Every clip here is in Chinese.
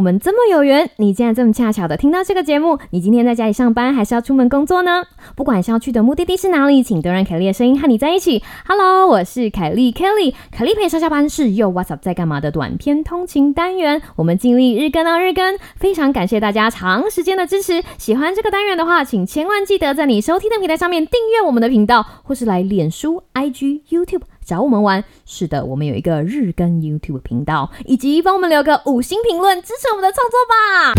我们这么有缘，你竟然这么恰巧的听到这个节目。你今天在家里上班，还是要出门工作呢？不管是要去的目的地是哪里，请都让凯莉的声音和你在一起。Hello，我是凯莉 Kelly，凯莉陪上下班是又 What's up 在干嘛的短篇通勤单元。我们尽力日更到日更，非常感谢大家长时间的支持。喜欢这个单元的话，请千万记得在你收听的平台上面订阅我们的频道，或是来脸书、IG、YouTube。找我们玩，是的，我们有一个日更 YouTube 频道，以及帮我们留个五星评论，支持我们的创作吧。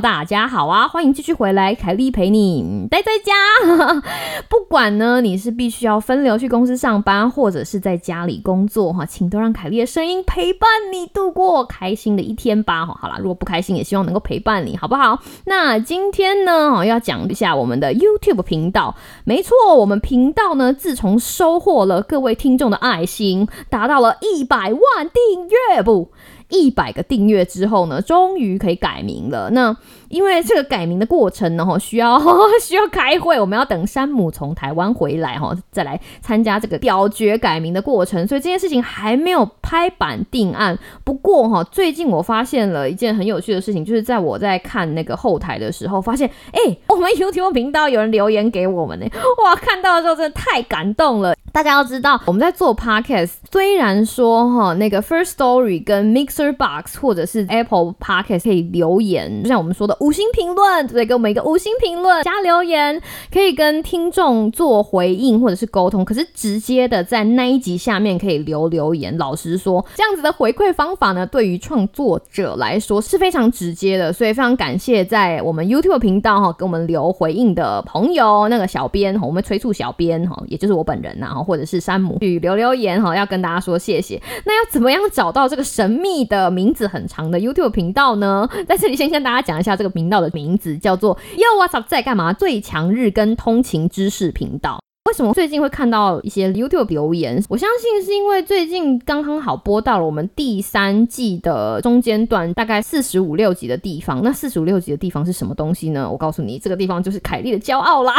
大家好啊！欢迎继续回来，凯莉陪你待在家。不管呢，你是必须要分流去公司上班，或者是在家里工作哈，请都让凯莉的声音陪伴你度过开心的一天吧。好啦，如果不开心，也希望能够陪伴你，好不好？那今天呢，要讲一下我们的 YouTube 频道。没错，我们频道呢，自从收获了各位听众的爱心，达到了一百万订阅不？一百个订阅之后呢，终于可以改名了。那因为这个改名的过程呢，哈，需要 需要开会，我们要等山姆从台湾回来，哈，再来参加这个表决改名的过程，所以这件事情还没有拍板定案。不过哈，最近我发现了一件很有趣的事情，就是在我在看那个后台的时候，发现，哎，我们 YouTube 频道有人留言给我们呢，哇，看到的时候真的太感动了。大家要知道，我们在做 Podcast，虽然说哈，那个 First Story 跟 Mixer Box 或者是 Apple Podcast 可以留言，就像我们说的。五星评论，对，给我们一个五星评论加留言，可以跟听众做回应或者是沟通。可是直接的在那一集下面可以留留言。老实说，这样子的回馈方法呢，对于创作者来说是非常直接的。所以非常感谢在我们 YouTube 频道哈给我们留回应的朋友，那个小编哈，我们催促小编哈，也就是我本人呐，或者是山姆去留留言哈，要跟大家说谢谢。那要怎么样找到这个神秘的名字很长的 YouTube 频道呢？在这里先跟大家讲一下这个。频道的名字叫做 Yo What's Up 在干嘛？最强日跟通勤知识频道。为什么最近会看到一些 YouTube 留言？我相信是因为最近刚刚好播到了我们第三季的中间段，大概四十五六集的地方。那四十五六集的地方是什么东西呢？我告诉你，这个地方就是凯莉的骄傲啦，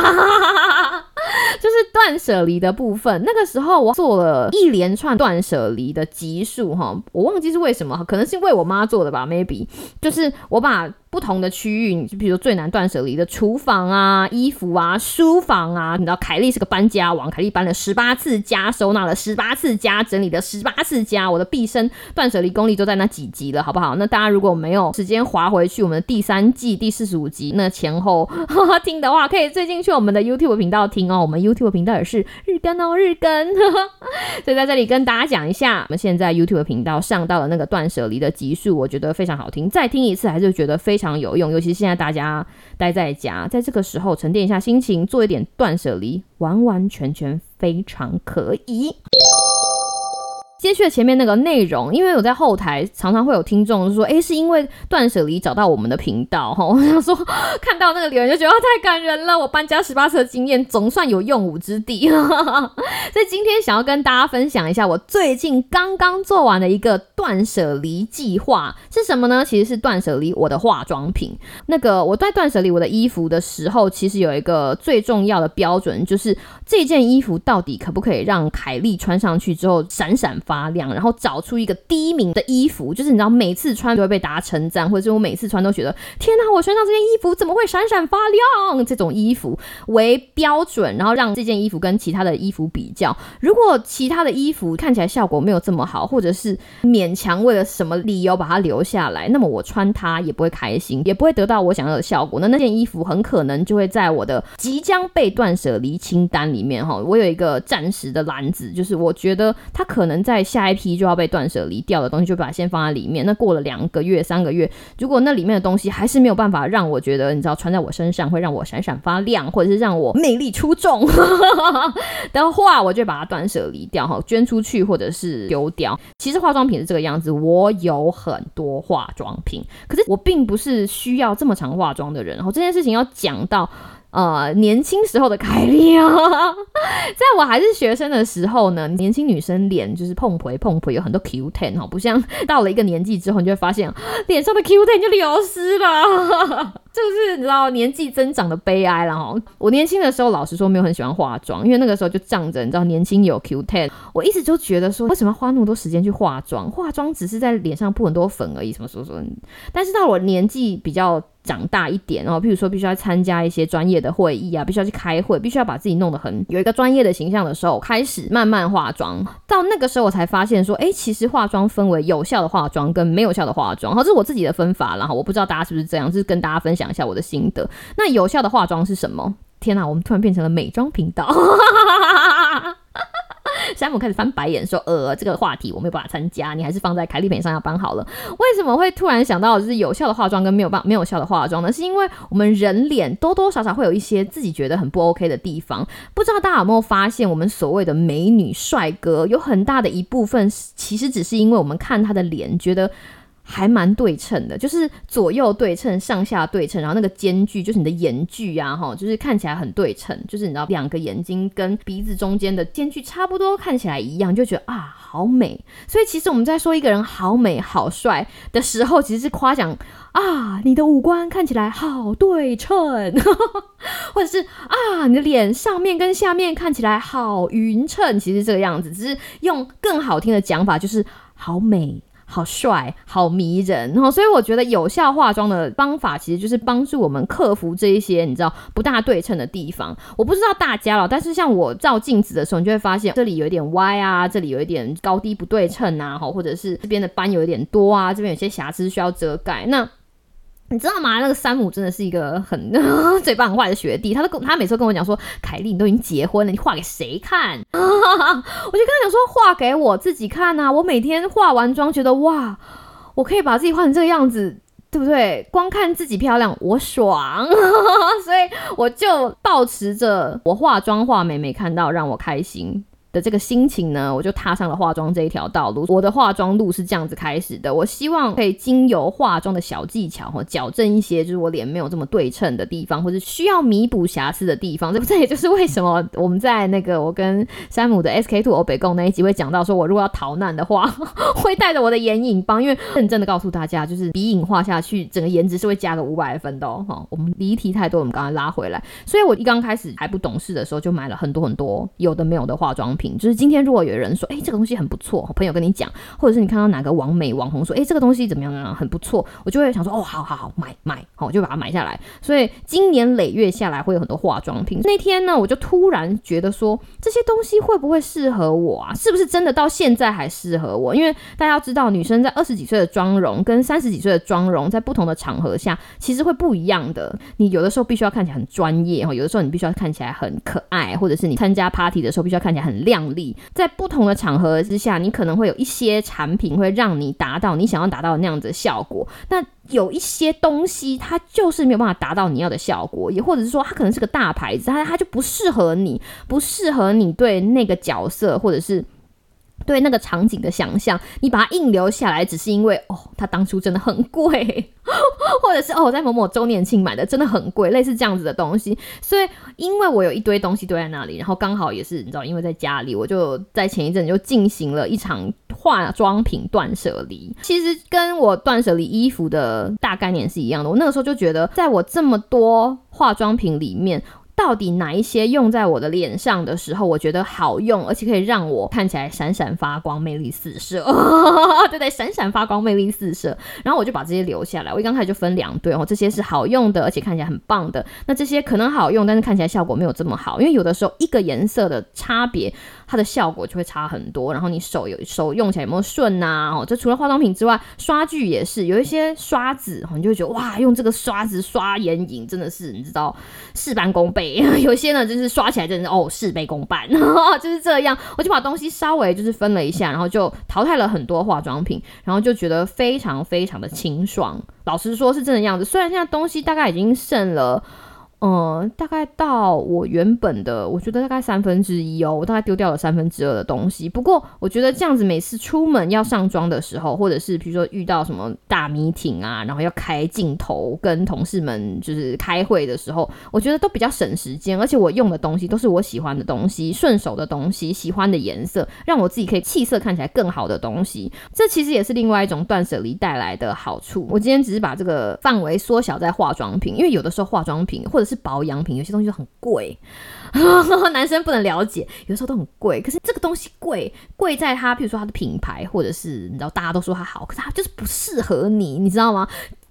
就是断舍离的部分。那个时候我做了一连串断舍离的集数，哈，我忘记是为什么，可能是为我妈做的吧，maybe，就是我把。不同的区域，你就比如最难断舍离的厨房啊、衣服啊、书房啊，你知道凯莉是个搬家王，凯莉搬了十八次家，收纳了十八次家，整理了十八次家，我的毕生断舍离功力就在那几集了，好不好？那大家如果没有时间划回去我们的第三季第四十五集，那前后 听的话，可以最近去我们的 YouTube 频道听哦。我们 YouTube 频道也是日更哦，日更。所以在这里跟大家讲一下，我们现在 YouTube 频道上到了那个断舍离的集数，我觉得非常好听，再听一次还是觉得非。非常有用，尤其是现在大家待在家，在这个时候沉淀一下心情，做一点断舍离，完完全全非常可以。接续前面那个内容，因为我在后台常常会有听众说，哎，是因为断舍离找到我们的频道哈。我想说，看到那个留言就觉得太感人了。我搬家十八次的经验总算有用武之地，所以今天想要跟大家分享一下我最近刚刚做完的一个断舍离计划是什么呢？其实是断舍离我的化妆品。那个我在断舍离我的衣服的时候，其实有一个最重要的标准，就是这件衣服到底可不可以让凯莉穿上去之后闪闪。发亮，然后找出一个第一名的衣服，就是你知道每次穿都会被大家称赞，或者是我每次穿都觉得天哪，我身上这件衣服怎么会闪闪发亮？这种衣服为标准，然后让这件衣服跟其他的衣服比较。如果其他的衣服看起来效果没有这么好，或者是勉强为了什么理由把它留下来，那么我穿它也不会开心，也不会得到我想要的效果。那那件衣服很可能就会在我的即将被断舍离清单里面哈。我有一个暂时的篮子，就是我觉得它可能在。下一批就要被断舍离掉的东西，就把它先放在里面。那过了两个月、三个月，如果那里面的东西还是没有办法让我觉得，你知道，穿在我身上会让我闪闪发亮，或者是让我魅力出众 的话，我就把它断舍离掉，哈，捐出去或者是丢掉。其实化妆品是这个样子，我有很多化妆品，可是我并不是需要这么长化妆的人。然后这件事情要讲到。呃，年轻时候的凯莉啊，在我还是学生的时候呢，年轻女生脸就是碰回碰回，有很多 Q ten 哈，不像到了一个年纪之后，你就会发现脸上的 Q ten 就流失了。这个是你知道年纪增长的悲哀了哈。我年轻的时候，老实说没有很喜欢化妆，因为那个时候就仗着你知道年轻有 Q ten，我一直就觉得说为什么要花那么多时间去化妆？化妆只是在脸上铺很多粉而已，什么什么什么。但是到我年纪比较。长大一点，然后譬如说必须要参加一些专业的会议啊，必须要去开会，必须要把自己弄得很有一个专业的形象的时候，开始慢慢化妆。到那个时候我才发现说，哎，其实化妆分为有效的化妆跟没有效的化妆。好，这是我自己的分法，然后我不知道大家是不是这样，就是跟大家分享讲一下我的心得。那有效的化妆是什么？天哪，我们突然变成了美妆频道。山姆开始翻白眼，说：“呃，这个话题我没有办法参加，你还是放在凯利培上要搬好了。为什么会突然想到就是有效的化妆跟没有办没有效的化妆呢？是因为我们人脸多多少少会有一些自己觉得很不 OK 的地方。不知道大家有没有发现，我们所谓的美女帅哥，有很大的一部分其实只是因为我们看他的脸觉得。”还蛮对称的，就是左右对称、上下对称，然后那个间距就是你的眼距啊，哈，就是看起来很对称，就是你知道两个眼睛跟鼻子中间的间距差不多，看起来一样，就觉得啊好美。所以其实我们在说一个人好美、好帅的时候，其实是夸奖啊你的五官看起来好对称，或者是啊你的脸上面跟下面看起来好匀称，其实这个样子，只是用更好听的讲法，就是好美。好帅，好迷人，然后所以我觉得有效化妆的方法其实就是帮助我们克服这一些你知道不大对称的地方。我不知道大家了，但是像我照镜子的时候，你就会发现这里有一点歪啊，这里有一点高低不对称啊，哈，或者是这边的斑有一点多啊，这边有些瑕疵需要遮盖。那你知道吗？那个山姆真的是一个很嘴巴很坏的学弟，他都跟他每次跟我讲说：“凯莉，你都已经结婚了，你画给谁看？” 我就跟他讲说：“画给我自己看啊！我每天化完妆，觉得哇，我可以把自己画成这个样子，对不对？光看自己漂亮，我爽，所以我就保持着我化妆画美美看到让我开心。”的这个心情呢，我就踏上了化妆这一条道路。我的化妆路是这样子开始的，我希望可以经由化妆的小技巧哈，矫正一些就是我脸没有这么对称的地方，或者需要弥补瑕疵的地方。这 不这也就是为什么我们在那个我跟山姆的 SK Two 欧北贡那一集会讲到，说我如果要逃难的话，会带着我的眼影棒，因为认真的告诉大家，就是鼻影画下去，整个颜值是会加个五百分的哦。哈，我们离题太多，我们刚刚拉回来。所以我一刚开始还不懂事的时候，就买了很多很多有的没有的化妆品。品就是今天，如果有人说，哎，这个东西很不错，朋友跟你讲，或者是你看到哪个网美网红说，哎，这个东西怎么样呢？很不错，我就会想说，哦，好好好，买买，好，我就把它买下来。所以今年累月下来，会有很多化妆品。那天呢，我就突然觉得说，这些东西会不会适合我啊？是不是真的到现在还适合我？因为大家要知道，女生在二十几岁的妆容跟三十几岁的妆容，在不同的场合下，其实会不一样的。你有的时候必须要看起来很专业，哈，有的时候你必须要看起来很可爱，或者是你参加 party 的时候，必须要看起来很亮丽。在不同的场合之下，你可能会有一些产品会让你达到你想要达到的那样子的效果。那有一些东西，它就是没有办法达到你要的效果，也或者是说，它可能是个大牌子，它它就不适合你，不适合你对那个角色，或者是。对那个场景的想象，你把它硬留下来，只是因为哦，它当初真的很贵，或者是哦，在某某周年庆买的真的很贵，类似这样子的东西。所以，因为我有一堆东西堆在那里，然后刚好也是你知道，因为在家里，我就在前一阵就进行了一场化妆品断舍离。其实跟我断舍离衣服的大概念是一样的。我那个时候就觉得，在我这么多化妆品里面。到底哪一些用在我的脸上的时候，我觉得好用，而且可以让我看起来闪闪发光、魅力四射？对对，闪闪发光、魅力四射。然后我就把这些留下来。我一刚开始就分两堆哦，这些是好用的，而且看起来很棒的。那这些可能好用，但是看起来效果没有这么好，因为有的时候一个颜色的差别。它的效果就会差很多，然后你手有手用起来有没有顺呐？哦，这除了化妆品之外，刷具也是有一些刷子，你就会觉得哇，用这个刷子刷眼影真的是你知道事半功倍。有些呢就是刷起来真的是哦事倍功半，就是这样。我就把东西稍微就是分了一下，然后就淘汰了很多化妆品，然后就觉得非常非常的清爽。老实说，是真的样子。虽然现在东西大概已经剩了。嗯，大概到我原本的，我觉得大概三分之一哦，我大概丢掉了三分之二的东西。不过我觉得这样子每次出门要上妆的时候，或者是比如说遇到什么大迷挺啊，然后要开镜头跟同事们就是开会的时候，我觉得都比较省时间，而且我用的东西都是我喜欢的东西，顺手的东西，喜欢的颜色，让我自己可以气色看起来更好的东西。这其实也是另外一种断舍离带来的好处。我今天只是把这个范围缩小在化妆品，因为有的时候化妆品或者是是保养品，有些东西就很贵，男生不能了解，有时候都很贵。可是这个东西贵，贵在它，比如说它的品牌，或者是你知道大家都说它好，可是它就是不适合你，你知道吗？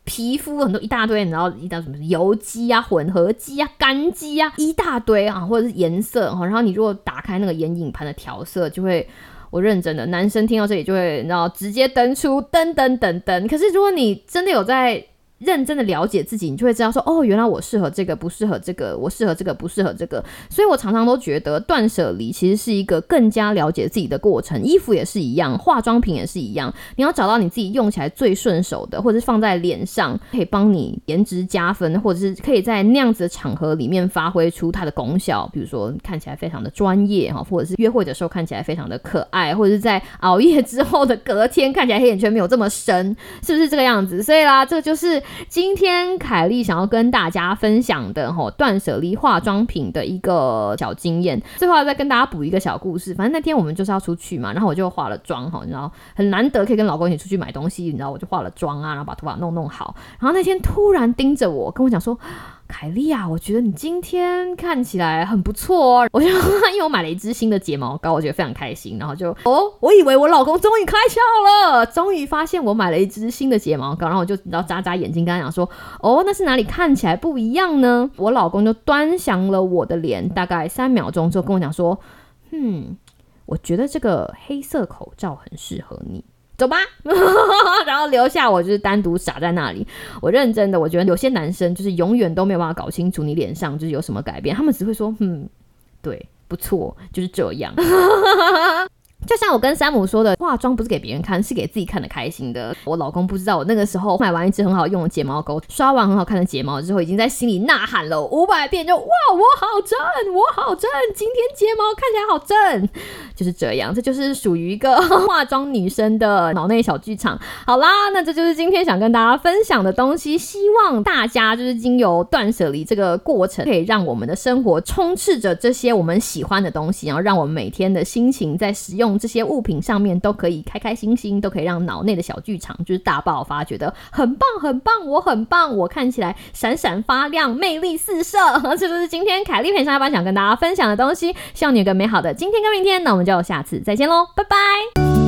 皮肤很多一大堆，你知道一大什么油肌啊、混合肌啊、干肌啊，一大堆啊，或者是颜色哈。然后你如果打开那个眼影盘的调色，就会，我认真的，男生听到这里就会，你知道直接登出噔噔噔噔。可是如果你真的有在。认真的了解自己，你就会知道说，哦，原来我适合这个，不适合这个，我适合这个，不适合这个。所以我常常都觉得断舍离其实是一个更加了解自己的过程。衣服也是一样，化妆品也是一样，你要找到你自己用起来最顺手的，或者是放在脸上可以帮你颜值加分，或者是可以在那样子的场合里面发挥出它的功效。比如说看起来非常的专业哈，或者是约会的时候看起来非常的可爱，或者是在熬夜之后的隔天看起来黑眼圈没有这么深，是不是这个样子？所以啦，这就是。今天凯莉想要跟大家分享的吼断舍离化妆品的一个小经验，最后再跟大家补一个小故事。反正那天我们就是要出去嘛，然后我就化了妆哈，你知道很难得可以跟老公一起出去买东西，你知道我就化了妆啊，然后把头发弄弄好，然后那天突然盯着我跟我讲说。凯莉啊，我觉得你今天看起来很不错哦。我就 因为我买了一支新的睫毛膏，我觉得非常开心。然后就哦，我以为我老公终于开窍了，终于发现我买了一支新的睫毛膏。然后我就你知道眨眨眼睛跟他讲说，哦，那是哪里看起来不一样呢？我老公就端详了我的脸，大概三秒钟之后跟我讲说，嗯，我觉得这个黑色口罩很适合你。走吧，然后留下我就是单独傻在那里。我认真的，我觉得有些男生就是永远都没有办法搞清楚你脸上就是有什么改变，他们只会说，嗯，对，不错，就是这样。就像我跟山姆说的，化妆不是给别人看，是给自己看的开心的。我老公不知道，我那个时候买完一支很好用的睫毛膏，刷完很好看的睫毛之后，已经在心里呐喊了五百遍，就哇，我好正，我好正，今天睫毛看起来好正，就是这样。这就是属于一个化妆女生的脑内小剧场。好啦，那这就是今天想跟大家分享的东西。希望大家就是经由断舍离这个过程，可以让我们的生活充斥着这些我们喜欢的东西，然后让我们每天的心情在使用这些物品上面都可以开开心心，都可以让脑内的小剧场就是大爆发，觉得很棒很棒，我很棒，我看起来闪闪发亮，魅力四射。这就是今天凯丽陪上下班想跟大家分享的东西。希望你有个美好的今天跟明天，那我们就下次再见喽，拜拜。